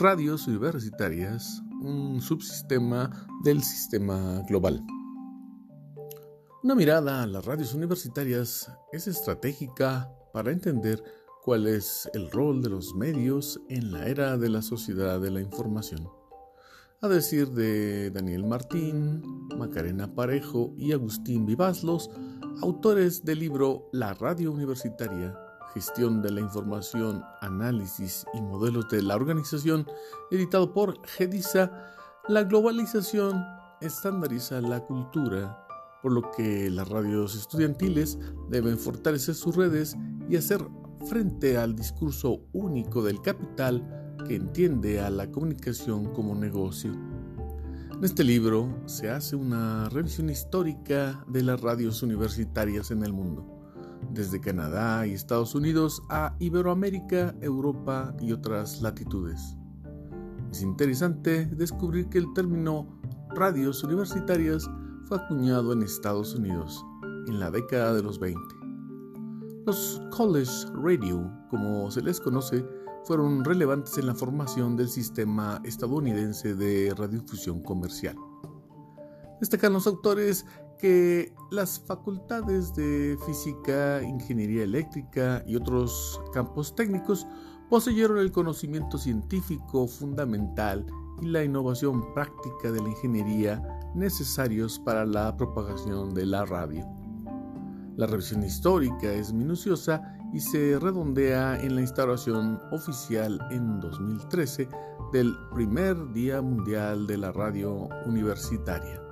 radios universitarias, un subsistema del sistema global. Una mirada a las radios universitarias es estratégica para entender cuál es el rol de los medios en la era de la sociedad de la información. A decir de Daniel Martín, Macarena Parejo y Agustín Vivaslos, autores del libro La Radio Universitaria, Gestión de la Información, Análisis y Modelos de la Organización, editado por GEDISA, la globalización estandariza la cultura, por lo que las radios estudiantiles deben fortalecer sus redes y hacer frente al discurso único del capital que entiende a la comunicación como negocio. En este libro se hace una revisión histórica de las radios universitarias en el mundo desde Canadá y Estados Unidos a Iberoamérica, Europa y otras latitudes. Es interesante descubrir que el término radios universitarias fue acuñado en Estados Unidos en la década de los 20. Los college radio, como se les conoce, fueron relevantes en la formación del sistema estadounidense de radiodifusión comercial. Destacan los autores que las facultades de física, ingeniería eléctrica y otros campos técnicos poseyeron el conocimiento científico fundamental y la innovación práctica de la ingeniería necesarios para la propagación de la radio. La revisión histórica es minuciosa y se redondea en la instauración oficial en 2013 del primer Día Mundial de la Radio Universitaria.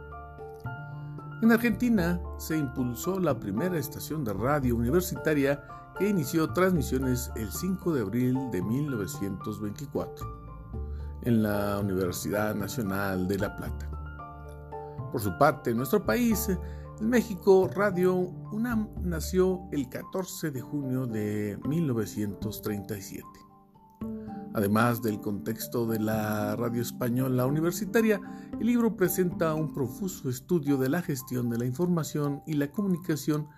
En Argentina se impulsó la primera estación de radio universitaria que inició transmisiones el 5 de abril de 1924 en la Universidad Nacional de La Plata. Por su parte, en nuestro país, en México, Radio UNAM nació el 14 de junio de 1937. Además del contexto de la radio española universitaria, el libro presenta un profuso estudio de la gestión de la información y la comunicación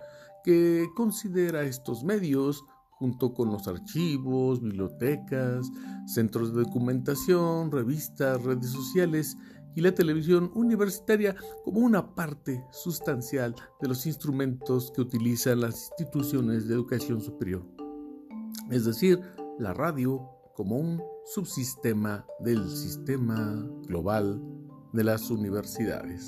que considera estos medios junto con los archivos, bibliotecas, centros de documentación, revistas, redes sociales y la televisión universitaria como una parte sustancial de los instrumentos que utilizan las instituciones de educación superior. Es decir, la radio como un subsistema del sistema global de las universidades.